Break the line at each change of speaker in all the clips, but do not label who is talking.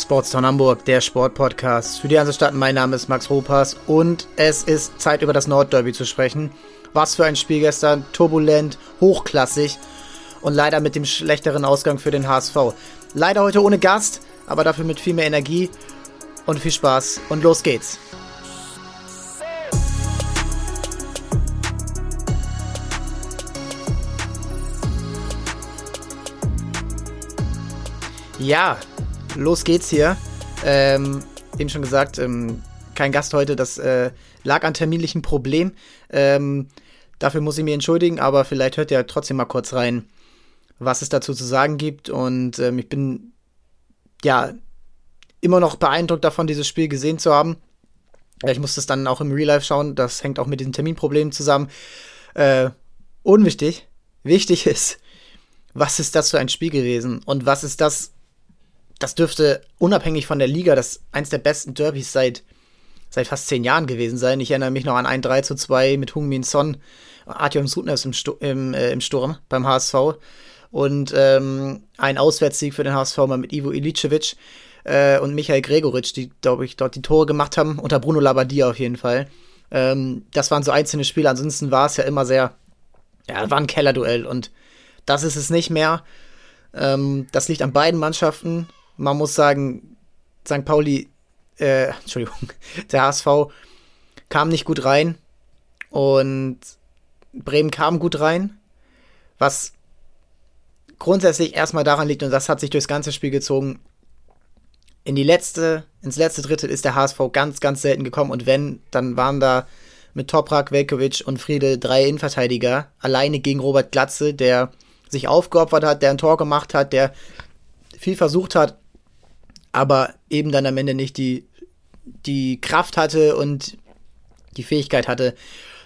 Sportstown Hamburg, der Sportpodcast für die ganze Stadt. Mein Name ist Max Ropas und es ist Zeit über das Nordderby zu sprechen. Was für ein Spiel gestern, turbulent, hochklassig und leider mit dem schlechteren Ausgang für den HSV. Leider heute ohne Gast, aber dafür mit viel mehr Energie und viel Spaß und los geht's. Ja, los geht's hier. Ähm, eben schon gesagt, ähm, kein Gast heute, das äh, lag an terminlichen Problem. Ähm, dafür muss ich mich entschuldigen, aber vielleicht hört ihr trotzdem mal kurz rein, was es dazu zu sagen gibt. Und ähm, ich bin ja immer noch beeindruckt davon, dieses Spiel gesehen zu haben. Ich musste es dann auch im Real Life schauen. Das hängt auch mit diesen Terminproblemen zusammen. Äh, unwichtig. Wichtig ist, was ist das für ein Spiel gewesen? Und was ist das das dürfte unabhängig von der Liga das eins der besten Derbys seit, seit fast zehn Jahren gewesen sein. Ich erinnere mich noch an ein 3 zu 2 mit Hung Min Son, Artyom Sutnes im, Stu im, äh, im Sturm beim HSV und ähm, ein Auswärtssieg für den HSV mal mit Ivo Ilicevic äh, und Michael Gregoritsch, die, glaube ich, dort die Tore gemacht haben, unter Bruno Labbadia auf jeden Fall. Ähm, das waren so einzelne Spiele, ansonsten war es ja immer sehr, ja, war ein Kellerduell und das ist es nicht mehr. Ähm, das liegt an beiden Mannschaften man muss sagen, St. Pauli, äh, Entschuldigung, der HSV kam nicht gut rein und Bremen kam gut rein, was grundsätzlich erstmal daran liegt, und das hat sich durchs ganze Spiel gezogen, in die letzte, ins letzte Drittel ist der HSV ganz, ganz selten gekommen und wenn, dann waren da mit Toprak, Velkovic und Friede drei Innenverteidiger alleine gegen Robert Glatze, der sich aufgeopfert hat, der ein Tor gemacht hat, der viel versucht hat, aber eben dann am Ende nicht die, die Kraft hatte und die Fähigkeit hatte,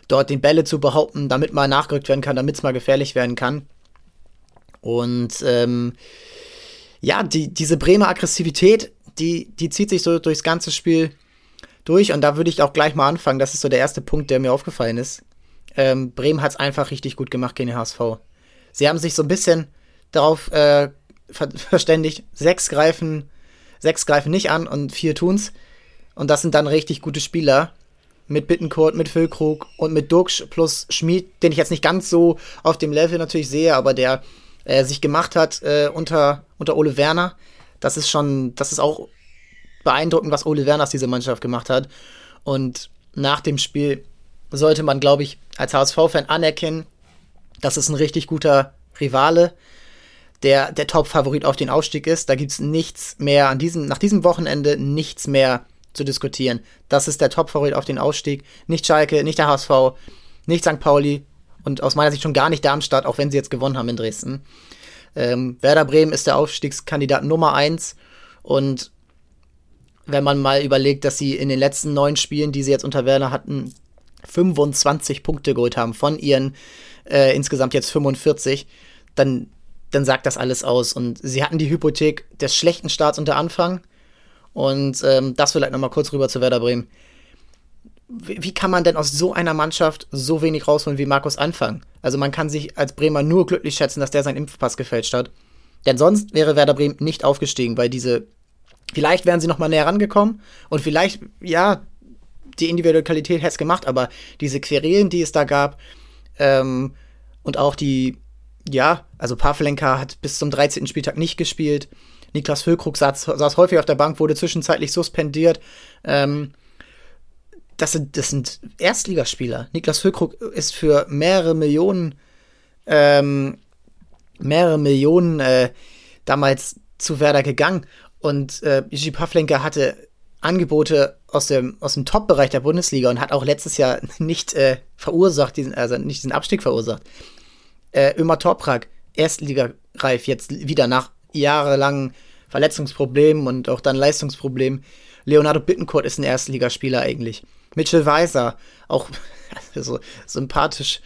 dort den Bälle zu behaupten, damit mal nachgerückt werden kann, damit es mal gefährlich werden kann. Und ähm, ja, die, diese Bremer Aggressivität, die, die zieht sich so durchs ganze Spiel durch. Und da würde ich auch gleich mal anfangen. Das ist so der erste Punkt, der mir aufgefallen ist. Ähm, Bremen hat es einfach richtig gut gemacht gegen den HSV. Sie haben sich so ein bisschen darauf äh, ver verständigt, sechs greifen Sechs greifen nicht an und vier tun's. Und das sind dann richtig gute Spieler. Mit Bittencourt, mit Füllkrug und mit Duxch plus Schmid, den ich jetzt nicht ganz so auf dem Level natürlich sehe, aber der äh, sich gemacht hat äh, unter, unter Ole Werner. Das ist schon, das ist auch beeindruckend, was Ole Werner aus dieser Mannschaft gemacht hat. Und nach dem Spiel sollte man, glaube ich, als HSV-Fan anerkennen, das ist ein richtig guter Rivale der, der Top-Favorit auf den Aufstieg ist. Da gibt es nichts mehr an diesem, nach diesem Wochenende nichts mehr zu diskutieren. Das ist der Top-Favorit auf den Aufstieg. Nicht Schalke, nicht der HSV, nicht St. Pauli und aus meiner Sicht schon gar nicht Darmstadt, auch wenn sie jetzt gewonnen haben in Dresden. Ähm, Werder Bremen ist der Aufstiegskandidat Nummer 1 und wenn man mal überlegt, dass sie in den letzten neun Spielen, die sie jetzt unter Werner hatten, 25 Punkte geholt haben von ihren äh, insgesamt jetzt 45, dann dann sagt das alles aus. Und sie hatten die Hypothek des schlechten Starts unter Anfang. Und ähm, das vielleicht nochmal kurz rüber zu Werder Bremen. Wie, wie, kann man denn aus so einer Mannschaft so wenig rausholen wie Markus Anfang? Also man kann sich als Bremer nur glücklich schätzen, dass der seinen Impfpass gefälscht hat. Denn sonst wäre Werder Bremen nicht aufgestiegen, weil diese, vielleicht wären sie nochmal näher rangekommen und vielleicht, ja, die individuelle Qualität hätte es gemacht, aber diese Querelen, die es da gab, ähm, und auch die ja, also Pavlenka hat bis zum 13. Spieltag nicht gespielt. Niklas Füllkrug saß, saß häufig auf der Bank, wurde zwischenzeitlich suspendiert. Ähm, das, sind, das sind Erstligaspieler. Niklas Füllkrug ist für mehrere Millionen, ähm, mehrere Millionen äh, damals zu Werder gegangen. Und äh, Iji Pavlenka hatte Angebote aus dem, aus dem Top-Bereich der Bundesliga und hat auch letztes Jahr nicht äh, verursacht, diesen, also nicht diesen Abstieg verursacht äh, Ömer Toprak, Erstligareif, jetzt wieder nach jahrelangen Verletzungsproblemen und auch dann Leistungsproblemen. Leonardo Bittencourt ist ein Erstligaspieler eigentlich. Mitchell Weiser, auch so sympathisch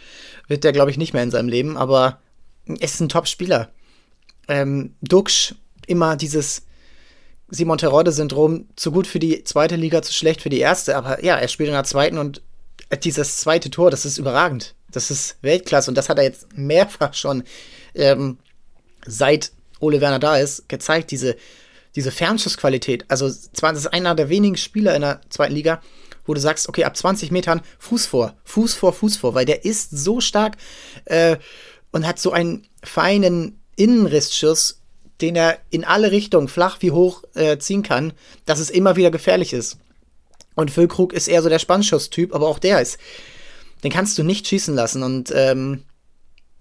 wird der, glaube ich, nicht mehr in seinem Leben, aber ist ein Top-Spieler. Ähm, Duxch, immer dieses Simon Terodde-Syndrom, zu gut für die zweite Liga, zu schlecht für die erste, aber ja, er spielt in der zweiten und dieses zweite Tor, das ist überragend. Das ist Weltklasse und das hat er jetzt mehrfach schon ähm, seit Ole Werner da ist, gezeigt, diese, diese Fernschussqualität. Also, zwar das ist einer der wenigen Spieler in der zweiten Liga, wo du sagst, okay, ab 20 Metern Fuß vor, Fuß vor, Fuß vor, weil der ist so stark äh, und hat so einen feinen Innenrissschuss, den er in alle Richtungen, flach wie hoch, äh, ziehen kann, dass es immer wieder gefährlich ist. Und Füllkrug ist eher so der Spannschuss-Typ, aber auch der ist, den kannst du nicht schießen lassen und ähm,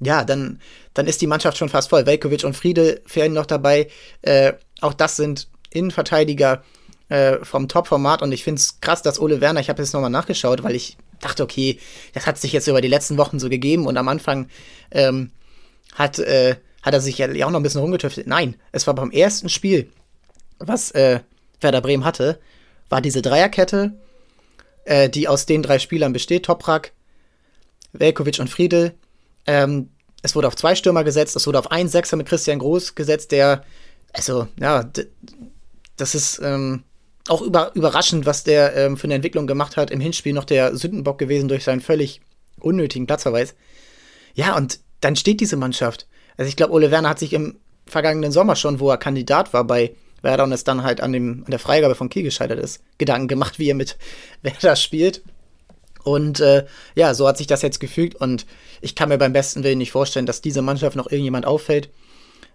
ja, dann, dann ist die Mannschaft schon fast voll. Velkovic und Friede fehlen noch dabei. Äh, auch das sind Innenverteidiger äh, vom Top-Format und ich finde es krass, dass Ole Werner, ich habe jetzt nochmal nachgeschaut, weil ich dachte, okay, das hat sich jetzt über die letzten Wochen so gegeben und am Anfang ähm, hat, äh, hat er sich ja auch noch ein bisschen rumgetüftelt. Nein, es war beim ersten Spiel, was äh, Werder Bremen hatte, war diese Dreierkette, äh, die aus den drei Spielern besteht, Toprak, Velkovic und Friedel. Ähm, es wurde auf zwei Stürmer gesetzt, es wurde auf einen Sechser mit Christian Groß gesetzt, der, also, ja, das ist ähm, auch über, überraschend, was der ähm, für eine Entwicklung gemacht hat. Im Hinspiel noch der Sündenbock gewesen durch seinen völlig unnötigen Platzverweis. Ja, und dann steht diese Mannschaft. Also ich glaube, Ole Werner hat sich im vergangenen Sommer schon, wo er Kandidat war bei Werder und es dann halt an, dem, an der Freigabe von Kiel gescheitert ist, Gedanken gemacht, wie er mit Werder spielt. Und äh, ja, so hat sich das jetzt gefügt und ich kann mir beim besten Willen nicht vorstellen, dass diese Mannschaft noch irgendjemand auffällt.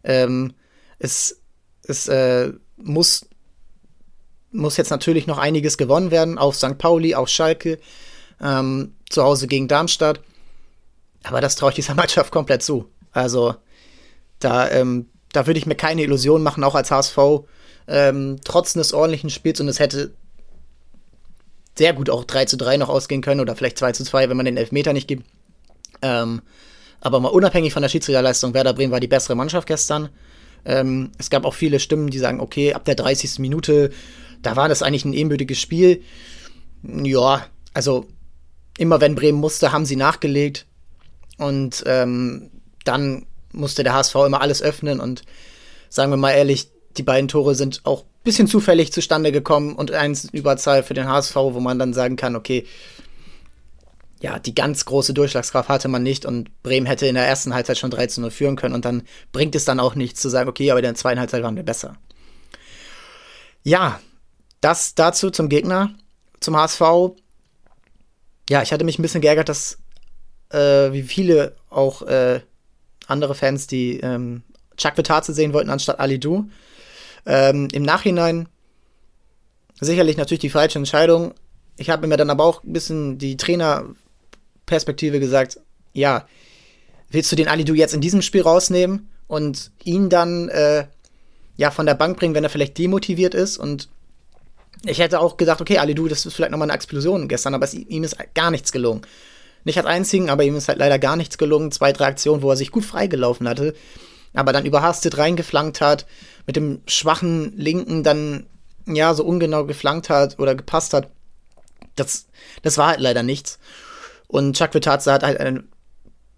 Ähm, es es äh, muss, muss jetzt natürlich noch einiges gewonnen werden auf St. Pauli, auf Schalke, ähm, zu Hause gegen Darmstadt. Aber das traue ich dieser Mannschaft komplett zu. Also da, ähm, da würde ich mir keine Illusion machen, auch als HSV, ähm, trotz eines ordentlichen Spiels und es hätte sehr gut auch 3 zu 3 noch ausgehen können oder vielleicht 2 zu 2, wenn man den Elfmeter nicht gibt. Ähm, aber mal unabhängig von der Schiedsrichterleistung, Werder Bremen war die bessere Mannschaft gestern. Ähm, es gab auch viele Stimmen, die sagen, okay, ab der 30. Minute, da war das eigentlich ein ebenbürtiges Spiel. Ja, also immer wenn Bremen musste, haben sie nachgelegt. Und ähm, dann musste der HSV immer alles öffnen. Und sagen wir mal ehrlich, die beiden Tore sind auch bisschen zufällig zustande gekommen und eins Überzahl für den HSV, wo man dann sagen kann, okay, ja, die ganz große Durchschlagskraft hatte man nicht und Bremen hätte in der ersten Halbzeit schon 13 0 führen können und dann bringt es dann auch nichts zu sagen, okay, aber in der zweiten Halbzeit waren wir besser. Ja, das dazu zum Gegner, zum HSV. Ja, ich hatte mich ein bisschen geärgert, dass äh, wie viele auch äh, andere Fans, die ähm, Chuck Vitaze sehen wollten anstatt Ali Du. Ähm, Im Nachhinein sicherlich natürlich die falsche Entscheidung. Ich habe mir dann aber auch ein bisschen die Trainerperspektive gesagt, ja, willst du den Alidu jetzt in diesem Spiel rausnehmen und ihn dann äh, ja von der Bank bringen, wenn er vielleicht demotiviert ist und ich hätte auch gesagt, okay, Alidu, das ist vielleicht nochmal eine Explosion gestern, aber es, ihm ist gar nichts gelungen. Nicht als einzigen, aber ihm ist halt leider gar nichts gelungen. Zwei, drei Aktionen, wo er sich gut freigelaufen hatte, aber dann überhastet reingeflankt hat, mit dem schwachen Linken dann ja so ungenau geflankt hat oder gepasst hat. Das, das war halt leider nichts. Und Chuck Vitazza hat halt eine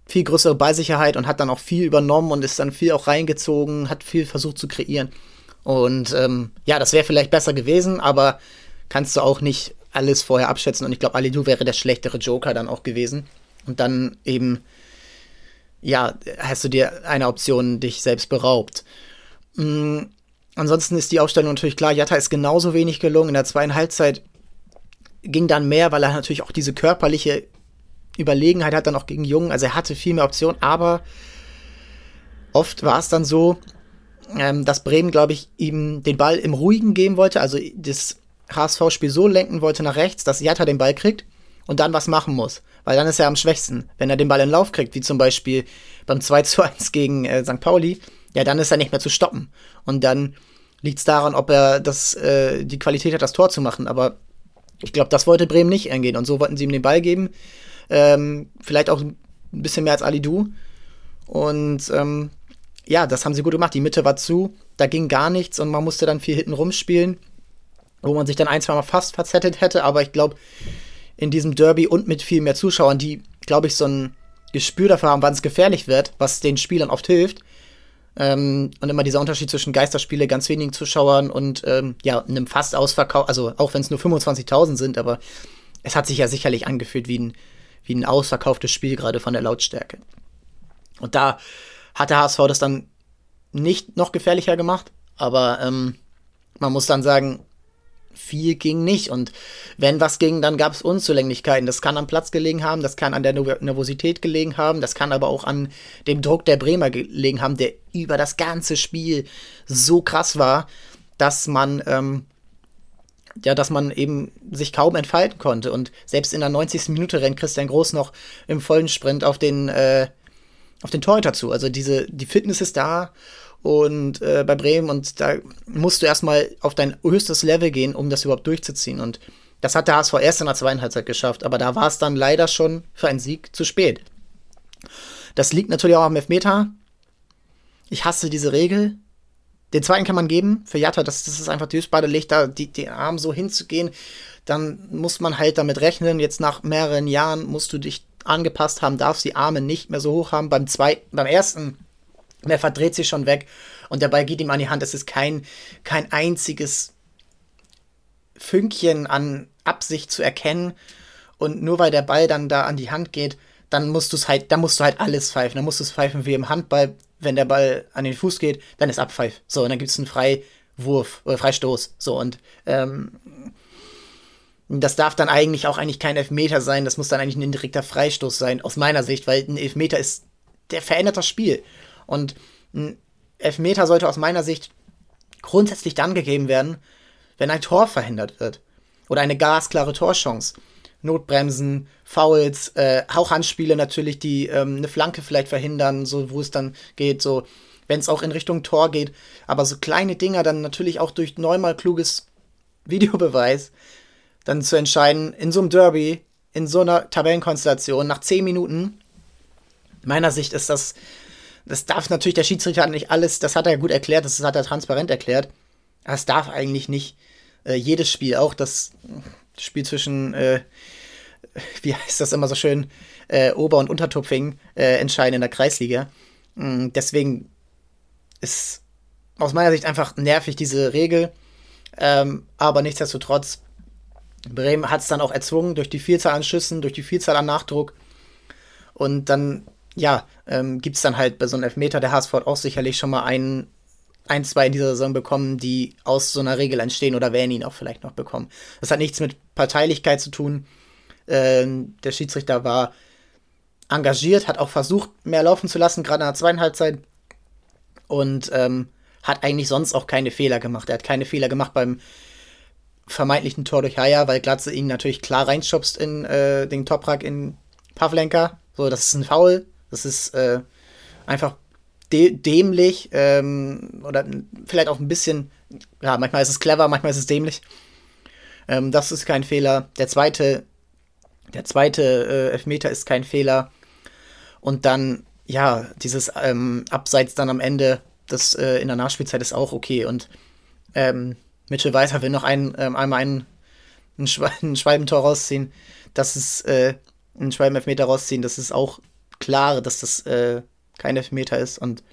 viel größere Ballsicherheit und hat dann auch viel übernommen und ist dann viel auch reingezogen, hat viel versucht zu kreieren. Und ähm, ja, das wäre vielleicht besser gewesen, aber kannst du auch nicht alles vorher abschätzen. Und ich glaube, Alidu wäre der schlechtere Joker dann auch gewesen. Und dann eben, ja, hast du dir eine Option dich selbst beraubt. Mhm. Ansonsten ist die Aufstellung natürlich klar. Jatta ist genauso wenig gelungen. In der zweiten Halbzeit ging dann mehr, weil er natürlich auch diese körperliche Überlegenheit hat, dann auch gegen Jungen. Also er hatte viel mehr Optionen, aber oft war es dann so, ähm, dass Bremen, glaube ich, ihm den Ball im Ruhigen geben wollte. Also das HSV-Spiel so lenken wollte nach rechts, dass Jatta den Ball kriegt und dann was machen muss. Weil dann ist er am schwächsten. Wenn er den Ball in Lauf kriegt, wie zum Beispiel beim 2 zu 1 gegen äh, St. Pauli, ja, dann ist er nicht mehr zu stoppen. Und dann liegt es daran, ob er das, äh, die Qualität hat, das Tor zu machen. Aber ich glaube, das wollte Bremen nicht angehen. Und so wollten sie ihm den Ball geben. Ähm, vielleicht auch ein bisschen mehr als Ali Du. Und ähm, ja, das haben sie gut gemacht. Die Mitte war zu, da ging gar nichts und man musste dann viel hinten rumspielen, wo man sich dann ein, zwei Mal fast verzettet hätte. Aber ich glaube, in diesem Derby und mit viel mehr Zuschauern, die, glaube ich, so ein Gespür dafür haben, wann es gefährlich wird, was den Spielern oft hilft, ähm, und immer dieser Unterschied zwischen Geisterspiele, ganz wenigen Zuschauern und ähm, ja, einem fast Ausverkauf, also auch wenn es nur 25.000 sind, aber es hat sich ja sicherlich angefühlt wie ein, wie ein ausverkauftes Spiel, gerade von der Lautstärke. Und da hat der HSV das dann nicht noch gefährlicher gemacht, aber ähm, man muss dann sagen, viel ging nicht. Und wenn was ging, dann gab es Unzulänglichkeiten. Das kann am Platz gelegen haben, das kann an der Nervosität gelegen haben, das kann aber auch an dem Druck der Bremer gelegen haben, der über das ganze Spiel so krass war, dass man, ähm, ja, dass man eben sich kaum entfalten konnte. Und selbst in der 90. Minute rennt Christian Groß noch im vollen Sprint auf den, äh, auf den Torhüter zu. Also diese, die Fitness ist da und äh, bei Bremen und da musst du erstmal auf dein höchstes Level gehen, um das überhaupt durchzuziehen. Und das hat der HSV erst in der zweiten Halbzeit geschafft, aber da war es dann leider schon für einen Sieg zu spät. Das liegt natürlich auch am Elfmeter. Ich hasse diese Regel. Den zweiten kann man geben für Jatta, das, das ist einfach Düsbade legt da die, den Arm so hinzugehen. Dann muss man halt damit rechnen. Jetzt nach mehreren Jahren musst du dich angepasst haben, darfst die Arme nicht mehr so hoch haben. Beim zweiten, beim ersten er verdreht sich schon weg und der Ball geht ihm an die Hand. Es ist kein, kein einziges Fünkchen an Absicht zu erkennen. Und nur weil der Ball dann da an die Hand geht, dann musst du es halt, dann musst du halt alles pfeifen. Dann musst du es pfeifen wie im Handball, wenn der Ball an den Fuß geht, dann ist Abpfeif. So, und dann gibt es einen Freiwurf oder Freistoß. So, und ähm, das darf dann eigentlich auch eigentlich kein Elfmeter sein, das muss dann eigentlich ein indirekter Freistoß sein, aus meiner Sicht, weil ein Elfmeter ist, der verändert das Spiel. Und ein Elfmeter sollte aus meiner Sicht grundsätzlich dann gegeben werden, wenn ein Tor verhindert wird. Oder eine gasklare Torchance. Notbremsen, Fouls, äh, auch Handspiele natürlich, die ähm, eine Flanke vielleicht verhindern, so wo es dann geht, so wenn es auch in Richtung Tor geht. Aber so kleine Dinger dann natürlich auch durch neunmal kluges Videobeweis dann zu entscheiden, in so einem Derby, in so einer Tabellenkonstellation, nach zehn Minuten, meiner Sicht ist das das darf natürlich der Schiedsrichter nicht alles, das hat er gut erklärt, das hat er transparent erklärt. Es darf eigentlich nicht äh, jedes Spiel, auch das Spiel zwischen, äh, wie heißt das immer so schön, äh, Ober- und Untertupfing äh, entscheiden in der Kreisliga. Mhm, deswegen ist aus meiner Sicht einfach nervig diese Regel. Ähm, aber nichtsdestotrotz, Bremen hat es dann auch erzwungen durch die Vielzahl an Schüssen, durch die Vielzahl an Nachdruck. Und dann ja, ähm, gibt es dann halt bei so einem Elfmeter, der HSV auch sicherlich schon mal ein, ein, zwei in dieser Saison bekommen, die aus so einer Regel entstehen oder werden ihn auch vielleicht noch bekommen. Das hat nichts mit Parteilichkeit zu tun. Ähm, der Schiedsrichter war engagiert, hat auch versucht, mehr laufen zu lassen, gerade in der zweiten Halbzeit. Und ähm, hat eigentlich sonst auch keine Fehler gemacht. Er hat keine Fehler gemacht beim vermeintlichen Tor durch Haya, weil Glatze ihn natürlich klar reinschubst in äh, den Toprak in Pavlenka. So, das ist ein Foul. Das ist äh, einfach dä dämlich ähm, oder vielleicht auch ein bisschen, ja, manchmal ist es clever, manchmal ist es dämlich. Ähm, das ist kein Fehler. Der zweite, der zweite äh, Elfmeter ist kein Fehler. Und dann, ja, dieses ähm, Abseits dann am Ende, das äh, in der Nachspielzeit ist auch okay. Und ähm, Mitchell Weiser will noch ein, ähm, einmal ein, ein, Schwe ein Schwalbentor rausziehen. Das ist äh, ein Schwalbenelfmeter rausziehen. Das ist auch klar, dass das äh, kein Elfmeter ist und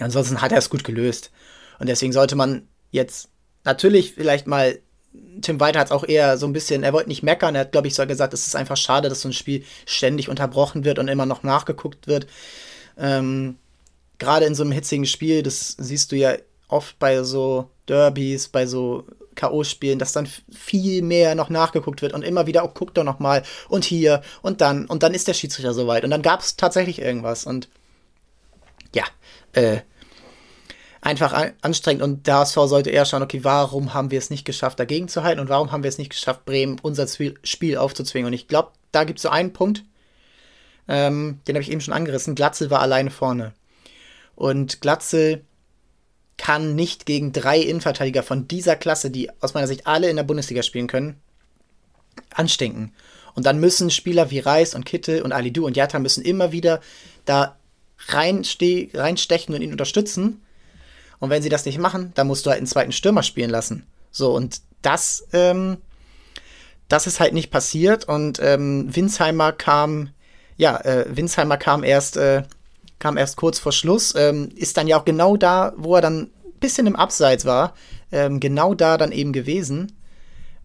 ansonsten hat er es gut gelöst. Und deswegen sollte man jetzt natürlich vielleicht mal, Tim Weiter hat es auch eher so ein bisschen, er wollte nicht meckern, er hat, glaube ich, so gesagt, es ist einfach schade, dass so ein Spiel ständig unterbrochen wird und immer noch nachgeguckt wird. Ähm, Gerade in so einem hitzigen Spiel, das siehst du ja oft bei so Derbys, bei so K.O.-Spielen, dass dann viel mehr noch nachgeguckt wird und immer wieder, oh, guck doch noch mal und hier und dann und dann ist der Schiedsrichter soweit. Und dann gab es tatsächlich irgendwas und ja, äh, einfach an anstrengend und der HSV sollte eher schauen, okay, warum haben wir es nicht geschafft, dagegen zu halten und warum haben wir es nicht geschafft, Bremen unser Spiel aufzuzwingen. Und ich glaube, da gibt es so einen Punkt, ähm, den habe ich eben schon angerissen, Glatzel war alleine vorne. Und Glatzel kann nicht gegen drei Innenverteidiger von dieser Klasse, die aus meiner Sicht alle in der Bundesliga spielen können, anstinken. Und dann müssen Spieler wie Reis und Kittel und Alidu und Jatta müssen immer wieder da reinstechen und ihn unterstützen. Und wenn sie das nicht machen, dann musst du halt einen zweiten Stürmer spielen lassen. So, und das, ähm, das ist halt nicht passiert. Und ähm, Winsheimer kam, ja, äh, Winsheimer kam erst äh, kam erst kurz vor Schluss, ähm, ist dann ja auch genau da, wo er dann ein bisschen im Abseits war, ähm, genau da dann eben gewesen.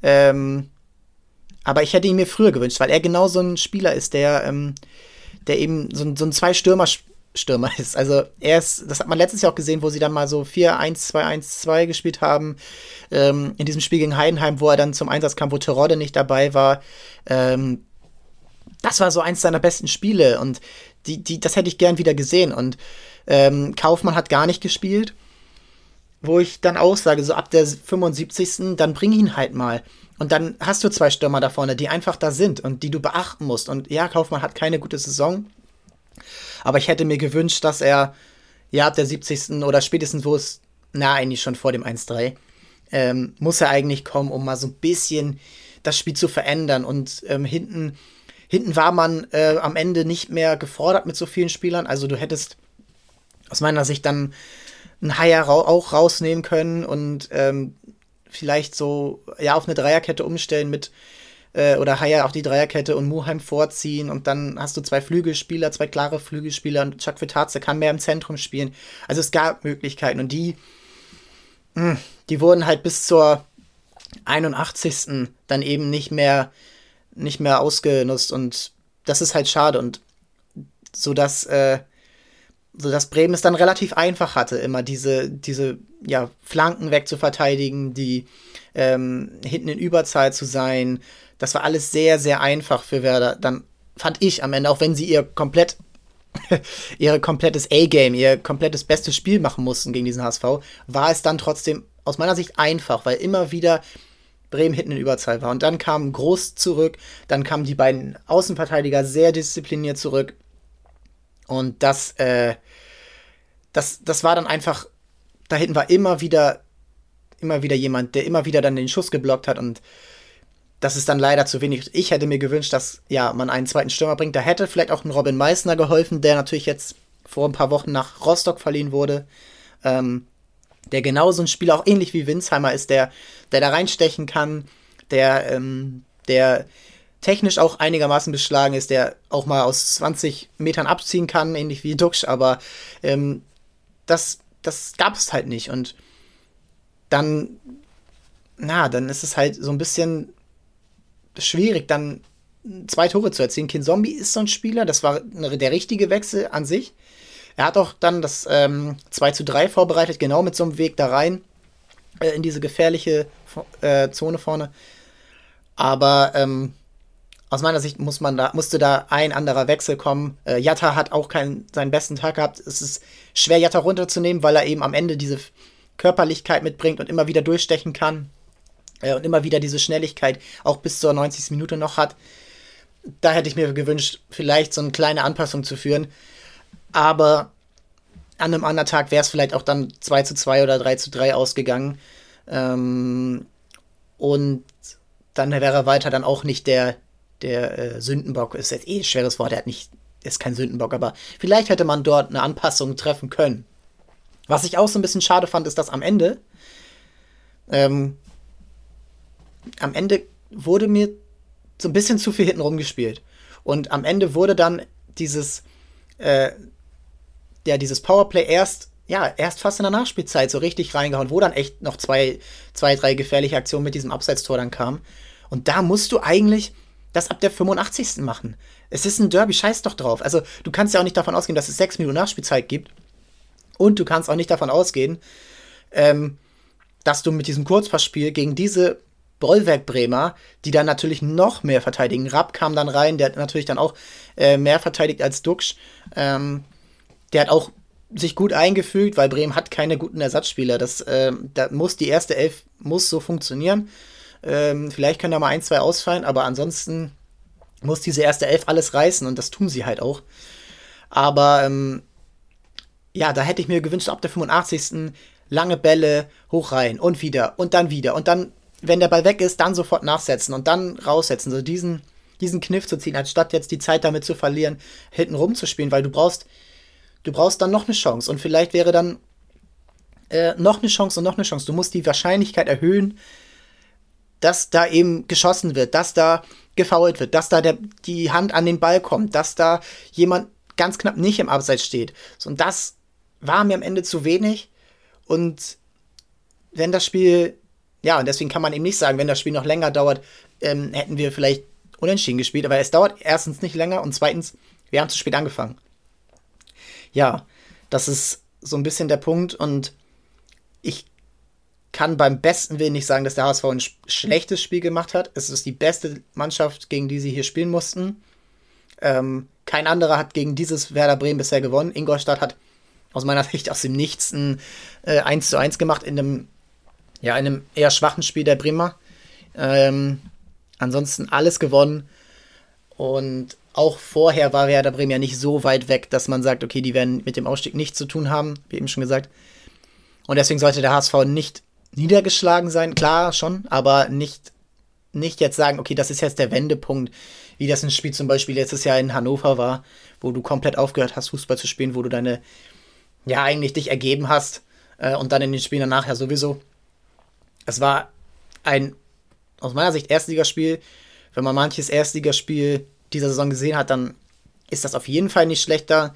Ähm, aber ich hätte ihn mir früher gewünscht, weil er genau so ein Spieler ist, der, ähm, der eben so, so ein Zwei-Stürmer- Stürmer ist. Also er ist, das hat man letztes Jahr auch gesehen, wo sie dann mal so 4-1-2-1-2 gespielt haben. Ähm, in diesem Spiel gegen Heidenheim, wo er dann zum Einsatz kam, wo Terodde nicht dabei war. Ähm, das war so eins seiner besten Spiele und die, die, das hätte ich gern wieder gesehen. Und ähm, Kaufmann hat gar nicht gespielt, wo ich dann auch sage, so ab der 75. dann bring ihn halt mal. Und dann hast du zwei Stürmer da vorne, die einfach da sind und die du beachten musst. Und ja, Kaufmann hat keine gute Saison. Aber ich hätte mir gewünscht, dass er ja ab der 70. oder spätestens, wo es, na, eigentlich schon vor dem 1-3, ähm, muss er eigentlich kommen, um mal so ein bisschen das Spiel zu verändern. Und ähm, hinten, hinten war man äh, am Ende nicht mehr gefordert mit so vielen Spielern. Also du hättest aus meiner Sicht dann einen Haier auch rausnehmen können und ähm, vielleicht so ja auf eine Dreierkette umstellen mit äh, oder Haier auf die Dreierkette und Muheim vorziehen und dann hast du zwei Flügelspieler, zwei klare Flügelspieler und Chuck Vitaze kann mehr im Zentrum spielen. Also es gab Möglichkeiten und die, mh, hm, die wurden halt bis zur 81. dann eben nicht mehr, nicht mehr ausgenutzt und das ist halt schade und so dass äh, so dass Bremen es dann relativ einfach hatte, immer diese, diese ja, Flanken wegzuverteidigen, die ähm, hinten in Überzahl zu sein. Das war alles sehr, sehr einfach für Werder. Dann fand ich am Ende, auch wenn sie ihr komplett ihr komplettes A-Game, ihr komplettes bestes Spiel machen mussten gegen diesen HSV, war es dann trotzdem aus meiner Sicht einfach, weil immer wieder Bremen hinten in Überzahl war. Und dann kam Groß zurück, dann kamen die beiden Außenverteidiger sehr diszipliniert zurück. Und das, äh, das, das war dann einfach, da hinten war immer wieder, immer wieder jemand, der immer wieder dann den Schuss geblockt hat und das ist dann leider zu wenig. Ich hätte mir gewünscht, dass ja, man einen zweiten Stürmer bringt. Da hätte vielleicht auch ein Robin Meissner geholfen, der natürlich jetzt vor ein paar Wochen nach Rostock verliehen wurde. Ähm, der genauso ein Spieler, auch ähnlich wie Winsheimer ist, der, der da reinstechen kann, der, ähm, der technisch auch einigermaßen beschlagen ist, der auch mal aus 20 Metern abziehen kann, ähnlich wie Duxch, aber ähm, das, das gab es halt nicht. Und dann, na, dann ist es halt so ein bisschen schwierig, dann zwei Tore zu erzielen. Kin Zombie ist so ein Spieler, das war der richtige Wechsel an sich. Er hat auch dann das ähm, 2 zu 3 vorbereitet, genau mit so einem Weg da rein, äh, in diese gefährliche äh, Zone vorne. Aber ähm, aus meiner Sicht muss man da, musste da ein anderer Wechsel kommen. Äh, Jatta hat auch keinen, seinen besten Tag gehabt. Es ist schwer, Jatta runterzunehmen, weil er eben am Ende diese Körperlichkeit mitbringt und immer wieder durchstechen kann. Äh, und immer wieder diese Schnelligkeit auch bis zur 90. Minute noch hat. Da hätte ich mir gewünscht, vielleicht so eine kleine Anpassung zu führen. Aber an einem anderen Tag wäre es vielleicht auch dann 2 zu 2 oder 3 zu 3 ausgegangen. Ähm, und dann wäre weiter dann auch nicht der, der äh, Sündenbock ist jetzt eh ein schweres Wort, er hat nicht, ist kein Sündenbock, aber vielleicht hätte man dort eine Anpassung treffen können. Was ich auch so ein bisschen schade fand, ist, dass am Ende, ähm, am Ende wurde mir so ein bisschen zu viel hinten rumgespielt. Und am Ende wurde dann dieses, äh, ja, dieses Powerplay erst, ja, erst fast in der Nachspielzeit so richtig reingehauen, wo dann echt noch zwei, zwei, drei gefährliche Aktionen mit diesem Abseitstor dann kamen. Und da musst du eigentlich das ab der 85. machen. Es ist ein Derby, scheiß doch drauf. Also, du kannst ja auch nicht davon ausgehen, dass es sechs Minuten Nachspielzeit gibt. Und du kannst auch nicht davon ausgehen, ähm, dass du mit diesem Kurzpassspiel gegen diese Bollwerk Bremer, die dann natürlich noch mehr verteidigen. Rapp kam dann rein, der hat natürlich dann auch äh, mehr verteidigt als Duxch. Ähm, der hat auch sich gut eingefügt, weil Bremen hat keine guten Ersatzspieler. Das, äh, da muss die erste Elf muss so funktionieren. Ähm, vielleicht können da mal ein, zwei ausfallen, aber ansonsten muss diese erste Elf alles reißen und das tun sie halt auch. Aber ähm, ja, da hätte ich mir gewünscht, ab der 85. lange Bälle hoch rein und wieder und dann wieder und dann, wenn der Ball weg ist, dann sofort nachsetzen und dann raussetzen. So diesen, diesen Kniff zu ziehen, anstatt jetzt die Zeit damit zu verlieren, hinten rumzuspielen, weil du brauchst, du brauchst dann noch eine Chance und vielleicht wäre dann äh, noch eine Chance und noch eine Chance. Du musst die Wahrscheinlichkeit erhöhen, dass da eben geschossen wird, dass da gefault wird, dass da der, die Hand an den Ball kommt, dass da jemand ganz knapp nicht im Abseits steht. So, und das war mir am Ende zu wenig. Und wenn das Spiel, ja, und deswegen kann man eben nicht sagen, wenn das Spiel noch länger dauert, ähm, hätten wir vielleicht unentschieden gespielt. Aber es dauert erstens nicht länger und zweitens, wir haben zu spät angefangen. Ja, das ist so ein bisschen der Punkt und ich kann beim besten Willen nicht sagen, dass der HSV ein sch schlechtes Spiel gemacht hat. Es ist die beste Mannschaft, gegen die sie hier spielen mussten. Ähm, kein anderer hat gegen dieses Werder Bremen bisher gewonnen. Ingolstadt hat aus meiner Sicht aus dem Nichts ein äh, 1 zu 1 gemacht in einem, ja, in einem eher schwachen Spiel der Bremer. Ähm, ansonsten alles gewonnen. Und auch vorher war Werder Bremen ja nicht so weit weg, dass man sagt, okay, die werden mit dem Ausstieg nichts zu tun haben, wie eben schon gesagt. Und deswegen sollte der HSV nicht niedergeschlagen sein, klar schon, aber nicht, nicht jetzt sagen, okay, das ist jetzt der Wendepunkt, wie das ein Spiel zum Beispiel letztes Jahr in Hannover war, wo du komplett aufgehört hast, Fußball zu spielen, wo du deine, ja, eigentlich dich ergeben hast äh, und dann in den Spielen danach ja sowieso. Es war ein, aus meiner Sicht, Erstligaspiel. Wenn man manches Erstligaspiel dieser Saison gesehen hat, dann ist das auf jeden Fall nicht schlechter.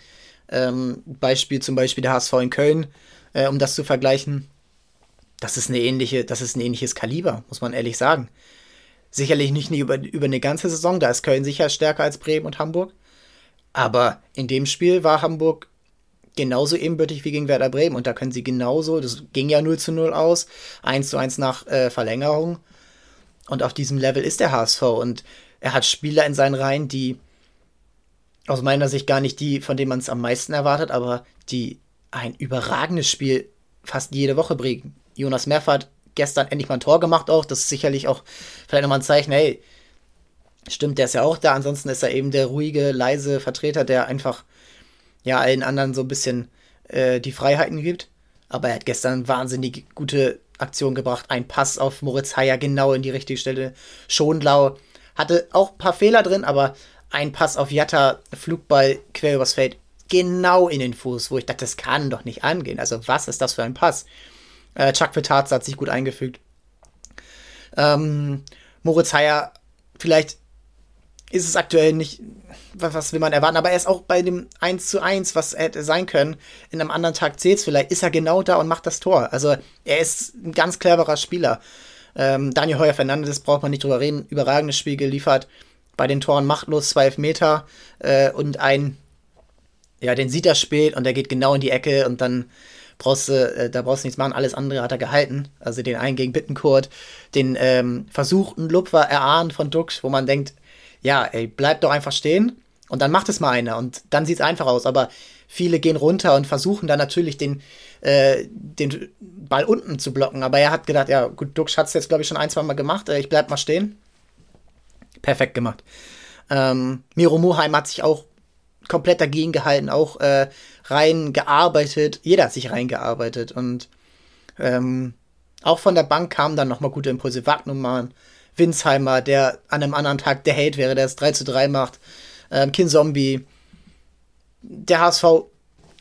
Ähm, Beispiel zum Beispiel der HSV in Köln, äh, um das zu vergleichen das ist eine ähnliche, das ist ein ähnliches Kaliber, muss man ehrlich sagen. Sicherlich nicht über, über eine ganze Saison, da ist Köln sicher stärker als Bremen und Hamburg. Aber in dem Spiel war Hamburg genauso ebenbürtig wie gegen Werder Bremen. Und da können sie genauso, das ging ja 0 zu 0 aus, 1 zu 1 nach äh, Verlängerung. Und auf diesem Level ist der HSV. Und er hat Spieler in seinen Reihen, die aus meiner Sicht gar nicht die, von denen man es am meisten erwartet, aber die ein überragendes Spiel fast jede Woche bringen. Jonas Merf hat gestern endlich mal ein Tor gemacht auch. Das ist sicherlich auch vielleicht nochmal ein Zeichen, hey, stimmt, der ist ja auch da. Ansonsten ist er eben der ruhige, leise Vertreter, der einfach ja allen anderen so ein bisschen äh, die Freiheiten gibt. Aber er hat gestern wahnsinnig gute Aktion gebracht. Ein Pass auf Moritz Heyer genau in die richtige Stelle. Schonlau hatte auch ein paar Fehler drin, aber ein Pass auf Jatta, Flugball quer übers Feld, genau in den Fuß, wo ich dachte, das kann doch nicht angehen. Also was ist das für ein Pass? Äh, Chuck Vitarz hat sich gut eingefügt. Ähm, Moritz Heyer, vielleicht ist es aktuell nicht, was, will man erwarten, aber er ist auch bei dem 1 zu 1, was hätte sein können, in einem anderen Tag zählt vielleicht, ist er genau da und macht das Tor. Also er ist ein ganz cleverer Spieler. Ähm, Daniel Heuer Fernandes braucht man nicht drüber reden, überragendes Spiel geliefert. Bei den Toren machtlos, 12 Meter äh, und ein, ja, den sieht er spät und der geht genau in die Ecke und dann brauchst du, äh, da brauchst du nichts machen, alles andere hat er gehalten. Also den einen gegen Bittenkurt, den ähm, versuchten Lupfer erahnen von Dux, wo man denkt, ja, ey, bleib doch einfach stehen und dann macht es mal einer und dann sieht es einfach aus. Aber viele gehen runter und versuchen dann natürlich den, äh, den Ball unten zu blocken. Aber er hat gedacht, ja, gut, Dux hat es jetzt, glaube ich, schon ein, zwei Mal gemacht, äh, ich bleib mal stehen. Perfekt gemacht. Ähm, Miro Muheim hat sich auch komplett dagegen gehalten, auch äh, reingearbeitet. Jeder hat sich reingearbeitet und ähm, auch von der Bank kamen dann nochmal gute Impulse. Wagnumann, Winsheimer, der an einem anderen Tag der Held wäre, der es 3 zu 3 macht. Ähm, Kin Zombie. Der HSV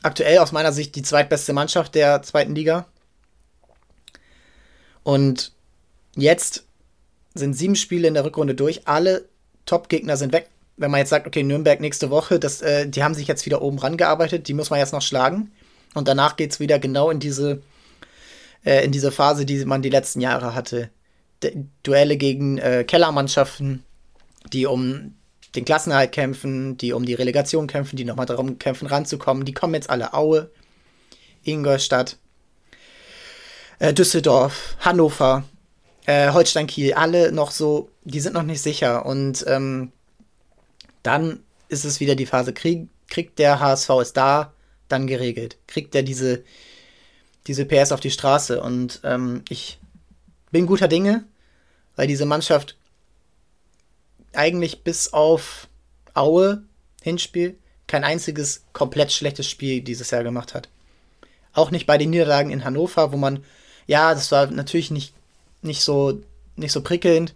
aktuell aus meiner Sicht die zweitbeste Mannschaft der zweiten Liga. Und jetzt sind sieben Spiele in der Rückrunde durch. Alle Top-Gegner sind weg wenn man jetzt sagt, okay, Nürnberg nächste Woche, das, äh, die haben sich jetzt wieder oben rangearbeitet, die muss man jetzt noch schlagen. Und danach geht es wieder genau in diese, äh, in diese Phase, die man die letzten Jahre hatte. De Duelle gegen äh, Kellermannschaften, die um den Klassenerhalt kämpfen, die um die Relegation kämpfen, die nochmal darum kämpfen, ranzukommen. Die kommen jetzt alle Aue, Ingolstadt, äh, Düsseldorf, Hannover, äh, Holstein Kiel, alle noch so, die sind noch nicht sicher. Und ähm, dann ist es wieder die Phase, krieg, kriegt der HSV es da, dann geregelt. Kriegt er diese, diese PS auf die Straße. Und ähm, ich bin guter Dinge, weil diese Mannschaft eigentlich bis auf Aue Hinspiel kein einziges komplett schlechtes Spiel dieses Jahr gemacht hat. Auch nicht bei den Niederlagen in Hannover, wo man, ja, das war natürlich nicht, nicht, so, nicht so prickelnd.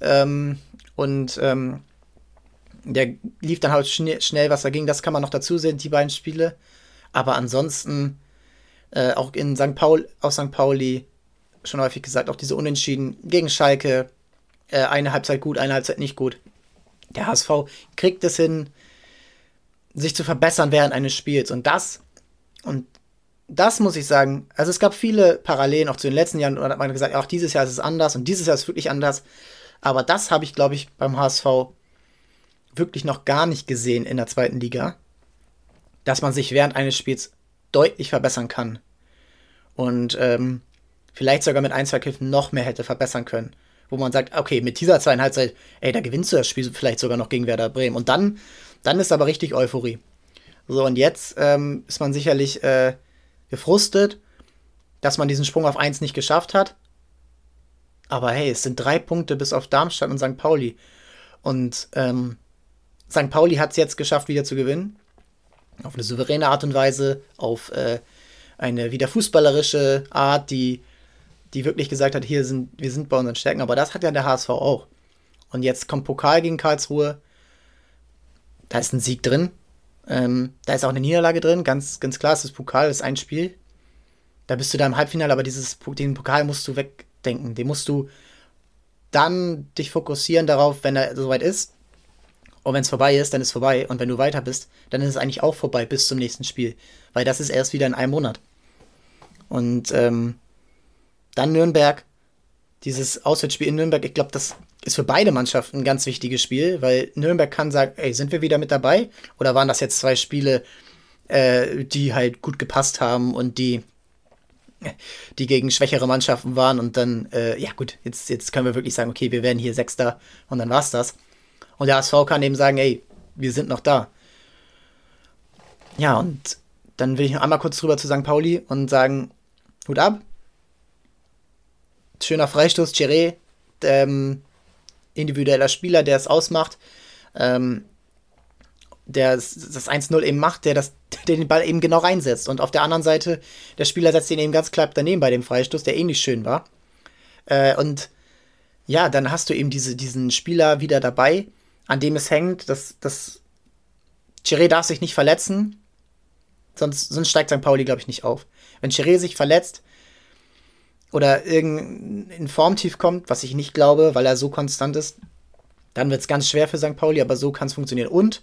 Ähm, und ähm, der lief dann halt schn schnell, was da ging. Das kann man noch dazu sehen, die beiden Spiele. Aber ansonsten, äh, auch in St. Paul, aus St. Pauli, schon häufig gesagt, auch diese Unentschieden gegen Schalke, äh, eine Halbzeit gut, eine Halbzeit nicht gut. Der HSV kriegt es hin, sich zu verbessern während eines Spiels. Und das, und das muss ich sagen, also es gab viele Parallelen auch zu den letzten Jahren, und hat man gesagt, auch dieses Jahr ist es anders und dieses Jahr ist es wirklich anders. Aber das habe ich, glaube ich, beim HSV wirklich noch gar nicht gesehen in der zweiten Liga. dass man sich während eines Spiels deutlich verbessern kann. Und ähm, vielleicht sogar mit ein, zwei Kiffen noch mehr hätte verbessern können. Wo man sagt, okay, mit dieser zweiten Halbzeit, ey, da gewinnst du das Spiel vielleicht sogar noch gegen Werder Bremen. Und dann, dann ist aber richtig Euphorie. So, und jetzt ähm, ist man sicherlich äh, gefrustet, dass man diesen Sprung auf 1 nicht geschafft hat. Aber hey, es sind drei Punkte bis auf Darmstadt und St. Pauli. Und ähm, St. Pauli hat es jetzt geschafft, wieder zu gewinnen. Auf eine souveräne Art und Weise, auf äh, eine wieder fußballerische Art, die, die wirklich gesagt hat, hier sind, wir sind bei unseren Stärken. Aber das hat ja der HSV auch. Und jetzt kommt Pokal gegen Karlsruhe. Da ist ein Sieg drin. Ähm, da ist auch eine Niederlage drin. Ganz, ganz klar, es ist Pokal, es ist ein Spiel. Da bist du da im Halbfinale, aber dieses, den Pokal musst du wegdenken. Den musst du dann dich fokussieren darauf, wenn er soweit ist. Und wenn es vorbei ist, dann ist es vorbei. Und wenn du weiter bist, dann ist es eigentlich auch vorbei bis zum nächsten Spiel. Weil das ist erst wieder in einem Monat. Und ähm, dann Nürnberg, dieses Auswärtsspiel in Nürnberg, ich glaube, das ist für beide Mannschaften ein ganz wichtiges Spiel, weil Nürnberg kann sagen, ey, sind wir wieder mit dabei? Oder waren das jetzt zwei Spiele, äh, die halt gut gepasst haben und die die gegen schwächere Mannschaften waren und dann, äh, ja gut, jetzt, jetzt können wir wirklich sagen, okay, wir werden hier Sechster und dann war's das. Und der ASV kann eben sagen, ey, wir sind noch da. Ja, und dann will ich noch einmal kurz rüber zu St. Pauli und sagen, Hut ab. Schöner Freistoß, Chiré, ähm, individueller Spieler, der es ausmacht. Ähm, der das 1-0 eben macht, der, das, der den Ball eben genau reinsetzt. Und auf der anderen Seite, der Spieler setzt ihn eben ganz knapp daneben bei dem Freistoß, der ähnlich schön war. Äh, und ja, dann hast du eben diese, diesen Spieler wieder dabei, an dem es hängt, dass das Chiré darf sich nicht verletzen, sonst, sonst steigt St. Pauli, glaube ich, nicht auf. Wenn Chiré sich verletzt oder irgendein Formtief kommt, was ich nicht glaube, weil er so konstant ist, dann wird es ganz schwer für St. Pauli, aber so kann es funktionieren. Und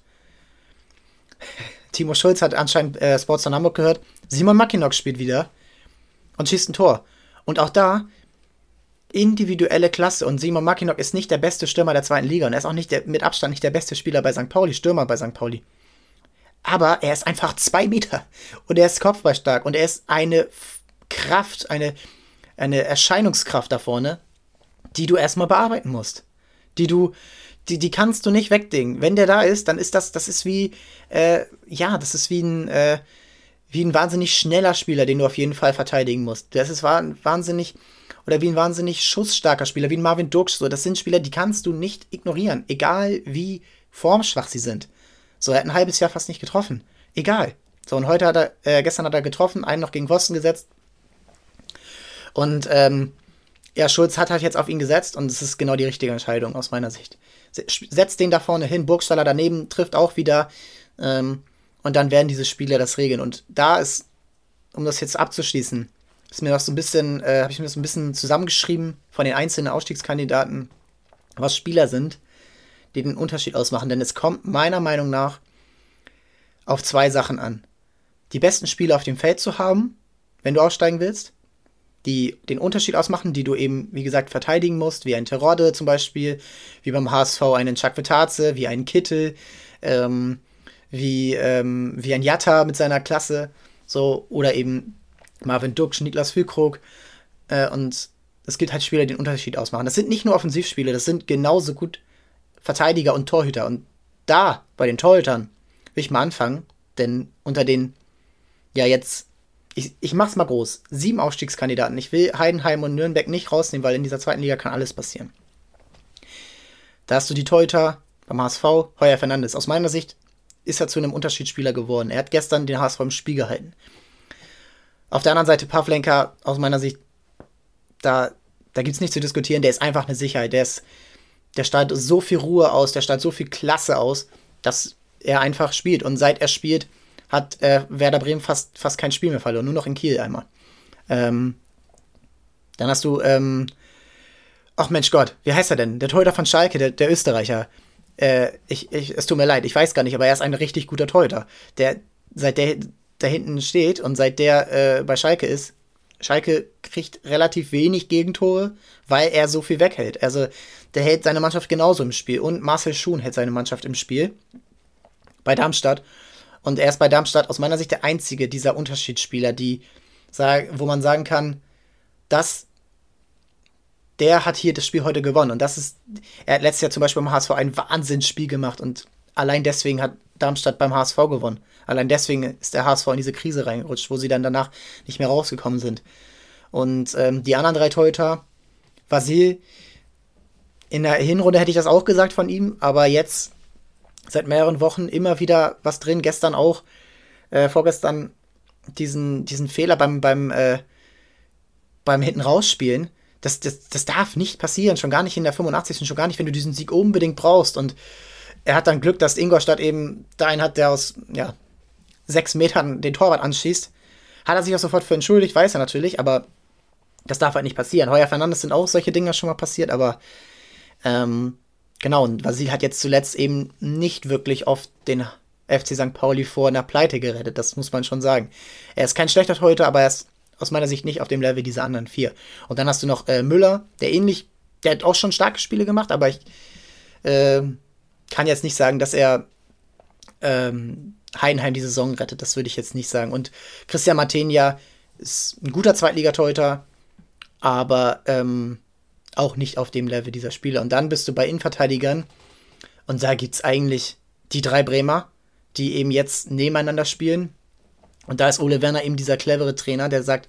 Timo Schulz hat anscheinend äh, Sports von Hamburg gehört. Simon Mackinock spielt wieder und schießt ein Tor. Und auch da individuelle Klasse. Und Simon Mackinock ist nicht der beste Stürmer der zweiten Liga und er ist auch nicht der, mit Abstand nicht der beste Spieler bei St. Pauli, Stürmer bei St. Pauli. Aber er ist einfach zwei Meter und er ist kopfballstark und er ist eine Kraft, eine, eine Erscheinungskraft da vorne, die du erstmal bearbeiten musst. Die du, die, die kannst du nicht wegdingen. Wenn der da ist, dann ist das, das ist wie, äh, ja, das ist wie ein, äh, wie ein wahnsinnig schneller Spieler, den du auf jeden Fall verteidigen musst. Das ist wahnsinnig, oder wie ein wahnsinnig schussstarker Spieler, wie ein Marvin Duksch. So, das sind Spieler, die kannst du nicht ignorieren, egal wie formschwach sie sind. So, er hat ein halbes Jahr fast nicht getroffen. Egal. So, und heute hat er, äh, gestern hat er getroffen, einen noch gegen Pfosten gesetzt. Und, ähm, ja, Schulz hat halt jetzt auf ihn gesetzt und es ist genau die richtige Entscheidung aus meiner Sicht setzt den da vorne hin, Burgstaller daneben, trifft auch wieder. Ähm, und dann werden diese Spieler das regeln. Und da ist, um das jetzt abzuschließen, ist mir noch so ein bisschen, äh, habe ich mir so ein bisschen zusammengeschrieben von den einzelnen Ausstiegskandidaten, was Spieler sind, die den Unterschied ausmachen. Denn es kommt meiner Meinung nach auf zwei Sachen an. Die besten Spieler auf dem Feld zu haben, wenn du aussteigen willst, die den Unterschied ausmachen, die du eben, wie gesagt, verteidigen musst, wie ein Terodde zum Beispiel, wie beim HSV einen Chakvetaze, wie ein Kittel, ähm, wie, ähm, wie ein Jatta mit seiner Klasse, so, oder eben Marvin Duksch, Niklas Füllkrug, äh, und es gibt halt Spieler, die den Unterschied ausmachen. Das sind nicht nur Offensivspieler, das sind genauso gut Verteidiger und Torhüter. Und da, bei den Torhütern, will ich mal anfangen, denn unter den ja jetzt ich, ich mach's mal groß. Sieben Aufstiegskandidaten. Ich will Heidenheim und Nürnberg nicht rausnehmen, weil in dieser zweiten Liga kann alles passieren. Da hast du die Teuter beim HSV, Heuer Fernandes. Aus meiner Sicht ist er zu einem Unterschiedsspieler geworden. Er hat gestern den HSV im Spiel gehalten. Auf der anderen Seite Pavlenka, aus meiner Sicht, da, da gibt es nichts zu diskutieren. Der ist einfach eine Sicherheit. Der, ist, der strahlt so viel Ruhe aus, der strahlt so viel Klasse aus, dass er einfach spielt. Und seit er spielt, hat äh, Werder Bremen fast, fast kein Spiel mehr verloren, nur noch in Kiel einmal. Ähm, dann hast du, ähm, ach Mensch Gott, wie heißt er denn? Der Torhüter von Schalke, der, der Österreicher. Äh, ich, ich, es tut mir leid, ich weiß gar nicht, aber er ist ein richtig guter Torhüter. Der, seit der da hinten steht und seit der äh, bei Schalke ist, Schalke kriegt relativ wenig Gegentore, weil er so viel weghält. Also der hält seine Mannschaft genauso im Spiel. Und Marcel Schuhn hält seine Mannschaft im Spiel bei Darmstadt. Und er ist bei Darmstadt aus meiner Sicht der einzige dieser Unterschiedsspieler, die, wo man sagen kann, dass der hat hier das Spiel heute gewonnen. Und das ist, er hat letztes Jahr zum Beispiel beim HSV ein Wahnsinnsspiel gemacht und allein deswegen hat Darmstadt beim HSV gewonnen. Allein deswegen ist der HSV in diese Krise reingerutscht, wo sie dann danach nicht mehr rausgekommen sind. Und ähm, die anderen drei Torhüter, Vasil, in der Hinrunde hätte ich das auch gesagt von ihm, aber jetzt seit mehreren Wochen immer wieder was drin. Gestern auch, äh, vorgestern diesen, diesen Fehler beim, beim, äh, beim Hinten rausspielen. Das, das, das darf nicht passieren, schon gar nicht in der 85. schon gar nicht, wenn du diesen Sieg unbedingt brauchst. Und er hat dann Glück, dass Ingolstadt eben da einen hat, der aus ja, sechs Metern den Torwart anschießt. Hat er sich auch sofort für entschuldigt, weiß er natürlich, aber das darf halt nicht passieren. Heuer Fernandes sind auch solche Dinge schon mal passiert, aber ähm, genau, und Vasil hat jetzt zuletzt eben nicht wirklich oft den FC St. Pauli vor einer Pleite gerettet, das muss man schon sagen. Er ist kein schlechter Torhüter, aber er ist aus meiner Sicht nicht auf dem Level dieser anderen vier. Und dann hast du noch äh, Müller, der ähnlich, der hat auch schon starke Spiele gemacht, aber ich äh, kann jetzt nicht sagen, dass er ähm, Heidenheim die Saison rettet. Das würde ich jetzt nicht sagen. Und Christian Martenia ist ein guter Zweitligatorhüter, aber ähm, auch nicht auf dem Level dieser Spieler. Und dann bist du bei Innenverteidigern und da gibt es eigentlich die drei Bremer, die eben jetzt nebeneinander spielen. Und da ist Ole Werner eben dieser clevere Trainer, der sagt,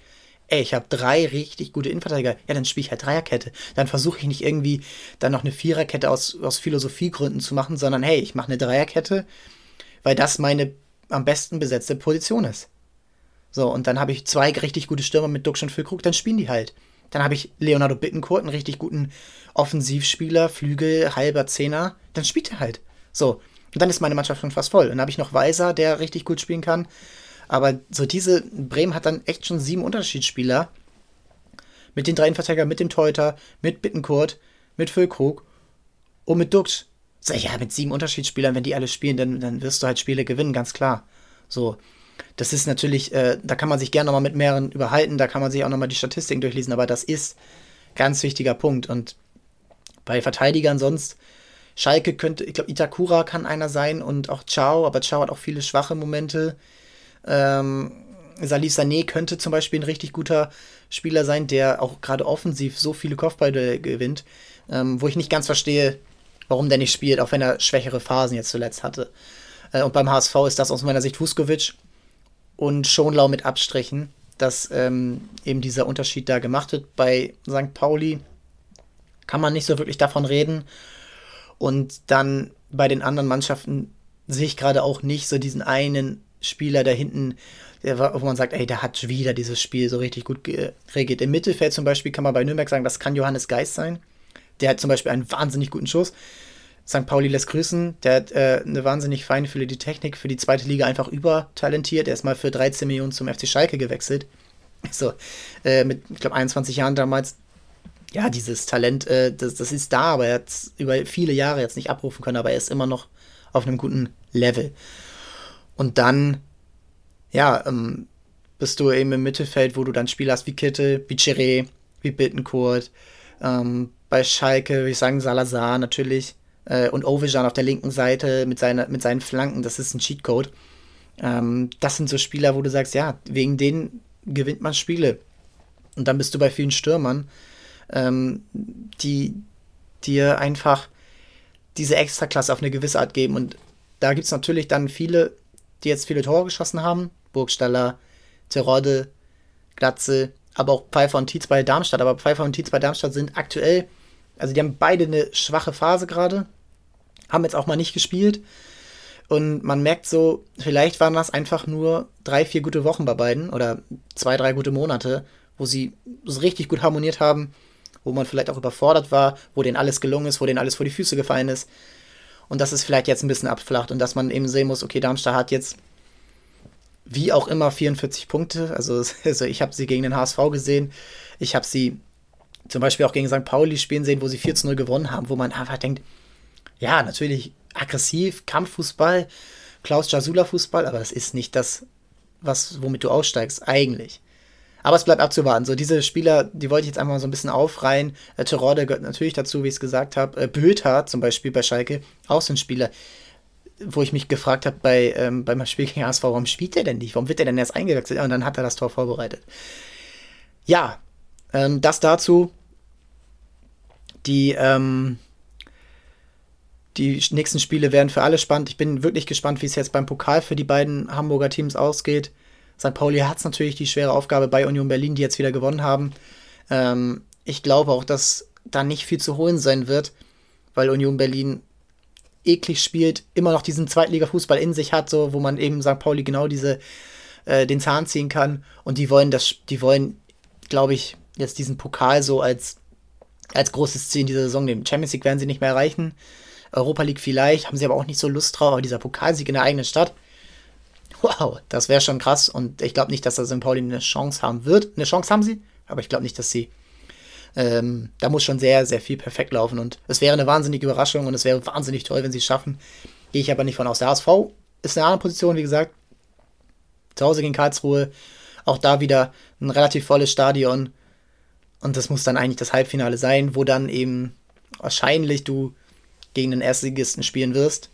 ey, ich habe drei richtig gute Innenverteidiger. Ja, dann spiele ich halt Dreierkette. Dann versuche ich nicht irgendwie dann noch eine Viererkette aus, aus Philosophiegründen zu machen, sondern hey, ich mache eine Dreierkette, weil das meine am besten besetzte Position ist. So, und dann habe ich zwei richtig gute Stürmer mit Duxch und Füllkrug, dann spielen die halt. Dann habe ich Leonardo Bittencourt, einen richtig guten Offensivspieler, Flügel, halber Zehner. Dann spielt er halt. So. Und dann ist meine Mannschaft schon fast voll. Und dann habe ich noch Weiser, der richtig gut spielen kann. Aber so diese, Bremen hat dann echt schon sieben Unterschiedsspieler. Mit den drei Innenverteidigern, mit dem Teuter, mit Bittencourt, mit Füllkrug und mit Dux. So, ja, mit sieben Unterschiedsspielern, wenn die alle spielen, dann, dann wirst du halt Spiele gewinnen, ganz klar. So. Das ist natürlich, äh, da kann man sich gerne nochmal mit mehreren überhalten, da kann man sich auch nochmal die Statistiken durchlesen, aber das ist ganz wichtiger Punkt. Und bei Verteidigern sonst, Schalke könnte, ich glaube, Itakura kann einer sein und auch Ciao, aber Ciao hat auch viele schwache Momente. Ähm, Salif Sané könnte zum Beispiel ein richtig guter Spieler sein, der auch gerade offensiv so viele Kopfbälle gewinnt, ähm, wo ich nicht ganz verstehe, warum der nicht spielt, auch wenn er schwächere Phasen jetzt zuletzt hatte. Äh, und beim HSV ist das aus meiner Sicht Vuskovic, und Schonlau mit Abstrichen, dass ähm, eben dieser Unterschied da gemacht wird. Bei St. Pauli kann man nicht so wirklich davon reden. Und dann bei den anderen Mannschaften sehe ich gerade auch nicht so diesen einen Spieler da hinten, der, wo man sagt, ey, der hat wieder dieses Spiel so richtig gut geregelt. Im Mittelfeld zum Beispiel kann man bei Nürnberg sagen, das kann Johannes Geist sein. Der hat zum Beispiel einen wahnsinnig guten Schuss. St. Pauli lässt grüßen. Der hat äh, eine wahnsinnig die Technik, für die zweite Liga einfach übertalentiert. Er ist mal für 13 Millionen zum FC Schalke gewechselt. So, äh, mit, ich glaube, 21 Jahren damals. Ja, dieses Talent, äh, das, das ist da, aber er hat es über viele Jahre jetzt nicht abrufen können, aber er ist immer noch auf einem guten Level. Und dann, ja, ähm, bist du eben im Mittelfeld, wo du dann Spieler hast wie Kittel, wie Chiré, wie Bittencourt, ähm, bei Schalke, würde ich sagen, Salazar natürlich, äh, und Ovejan auf der linken Seite mit, seiner, mit seinen Flanken, das ist ein Cheatcode. Ähm, das sind so Spieler, wo du sagst, ja, wegen denen gewinnt man Spiele. Und dann bist du bei vielen Stürmern, ähm, die dir einfach diese Extraklasse auf eine gewisse Art geben. Und da gibt es natürlich dann viele, die jetzt viele Tore geschossen haben. Burgstaller, Terodde, Glatze, aber auch Pfeiffer und Tietz bei Darmstadt. Aber Pfeiffer und Tietz bei Darmstadt sind aktuell also die haben beide eine schwache Phase gerade, haben jetzt auch mal nicht gespielt. Und man merkt so, vielleicht waren das einfach nur drei, vier gute Wochen bei beiden oder zwei, drei gute Monate, wo sie richtig gut harmoniert haben, wo man vielleicht auch überfordert war, wo denen alles gelungen ist, wo denen alles vor die Füße gefallen ist. Und das ist vielleicht jetzt ein bisschen abflacht und dass man eben sehen muss, okay, Darmstadt hat jetzt wie auch immer 44 Punkte. Also, also ich habe sie gegen den HSV gesehen. Ich habe sie zum Beispiel auch gegen St. Pauli spielen sehen, wo sie 4 zu 0 gewonnen haben, wo man einfach denkt, ja, natürlich aggressiv, Kampffußball, Klaus Jasula Fußball, aber das ist nicht das, was, womit du aussteigst, eigentlich. Aber es bleibt abzuwarten. So, diese Spieler, die wollte ich jetzt einfach mal so ein bisschen aufreihen. Äh, Terode gehört natürlich dazu, wie ich es gesagt habe. Äh, Böter zum Beispiel bei Schalke, auch so ein Spieler. wo ich mich gefragt habe bei ähm, beim Spiel gegen HSV, warum spielt er denn nicht? Warum wird er denn erst eingewechselt? Und dann hat er das Tor vorbereitet. Ja, ähm, das dazu. Die, ähm, die nächsten Spiele werden für alle spannend. Ich bin wirklich gespannt, wie es jetzt beim Pokal für die beiden Hamburger Teams ausgeht. St. Pauli hat es natürlich die schwere Aufgabe bei Union Berlin, die jetzt wieder gewonnen haben. Ähm, ich glaube auch, dass da nicht viel zu holen sein wird, weil Union Berlin eklig spielt, immer noch diesen Zweitliga-Fußball in sich hat, so wo man eben St. Pauli genau diese äh, den Zahn ziehen kann. Und die wollen das, die wollen, glaube ich, jetzt diesen Pokal so als als großes Ziel in dieser Saison. Den Champions League werden sie nicht mehr erreichen. Europa League vielleicht, haben sie aber auch nicht so Lust drauf. Aber dieser Pokalsieg in der eigenen Stadt, wow, das wäre schon krass. Und ich glaube nicht, dass der St. Pauli eine Chance haben wird. Eine Chance haben sie, aber ich glaube nicht, dass sie. Ähm, da muss schon sehr, sehr viel perfekt laufen. Und es wäre eine wahnsinnige Überraschung und es wäre wahnsinnig toll, wenn sie es schaffen. Gehe ich aber nicht von aus. Der HSV ist eine andere Position, wie gesagt. Zu Hause gegen Karlsruhe. Auch da wieder ein relativ volles Stadion. Und das muss dann eigentlich das Halbfinale sein, wo dann eben wahrscheinlich du gegen den Erstligisten spielen wirst,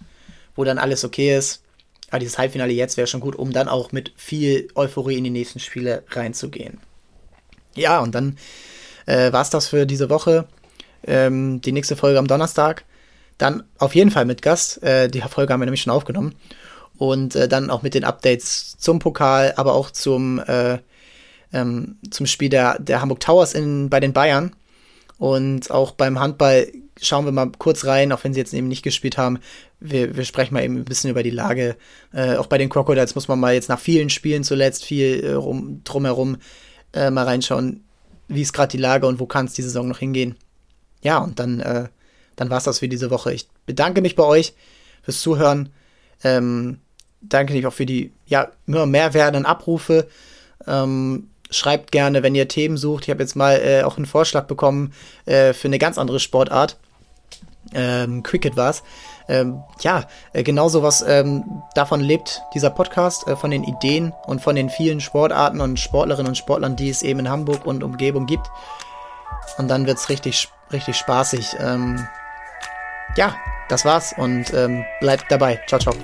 wo dann alles okay ist. Aber dieses Halbfinale jetzt wäre schon gut, um dann auch mit viel Euphorie in die nächsten Spiele reinzugehen. Ja, und dann äh, war es das für diese Woche. Ähm, die nächste Folge am Donnerstag. Dann auf jeden Fall mit Gast. Äh, die Folge haben wir nämlich schon aufgenommen. Und äh, dann auch mit den Updates zum Pokal, aber auch zum äh, ähm, zum Spiel der, der Hamburg Towers in, bei den Bayern. Und auch beim Handball schauen wir mal kurz rein, auch wenn sie jetzt eben nicht gespielt haben. Wir, wir sprechen mal eben ein bisschen über die Lage. Äh, auch bei den Crocodiles muss man mal jetzt nach vielen Spielen zuletzt viel äh, rum, drumherum äh, mal reinschauen, wie ist gerade die Lage und wo kann es die Saison noch hingehen. Ja, und dann, äh, dann war es das für diese Woche. Ich bedanke mich bei euch fürs Zuhören. Ähm, danke mich auch für die ja, immer mehr werdenden Abrufe. Ähm, schreibt gerne, wenn ihr Themen sucht. Ich habe jetzt mal äh, auch einen Vorschlag bekommen äh, für eine ganz andere Sportart. Ähm, Cricket war's. Ähm, ja, äh, genau sowas ähm, davon lebt dieser Podcast, äh, von den Ideen und von den vielen Sportarten und Sportlerinnen und Sportlern, die es eben in Hamburg und Umgebung gibt. Und dann wird's richtig, richtig spaßig. Ähm, ja, das war's und ähm, bleibt dabei. Ciao, ciao.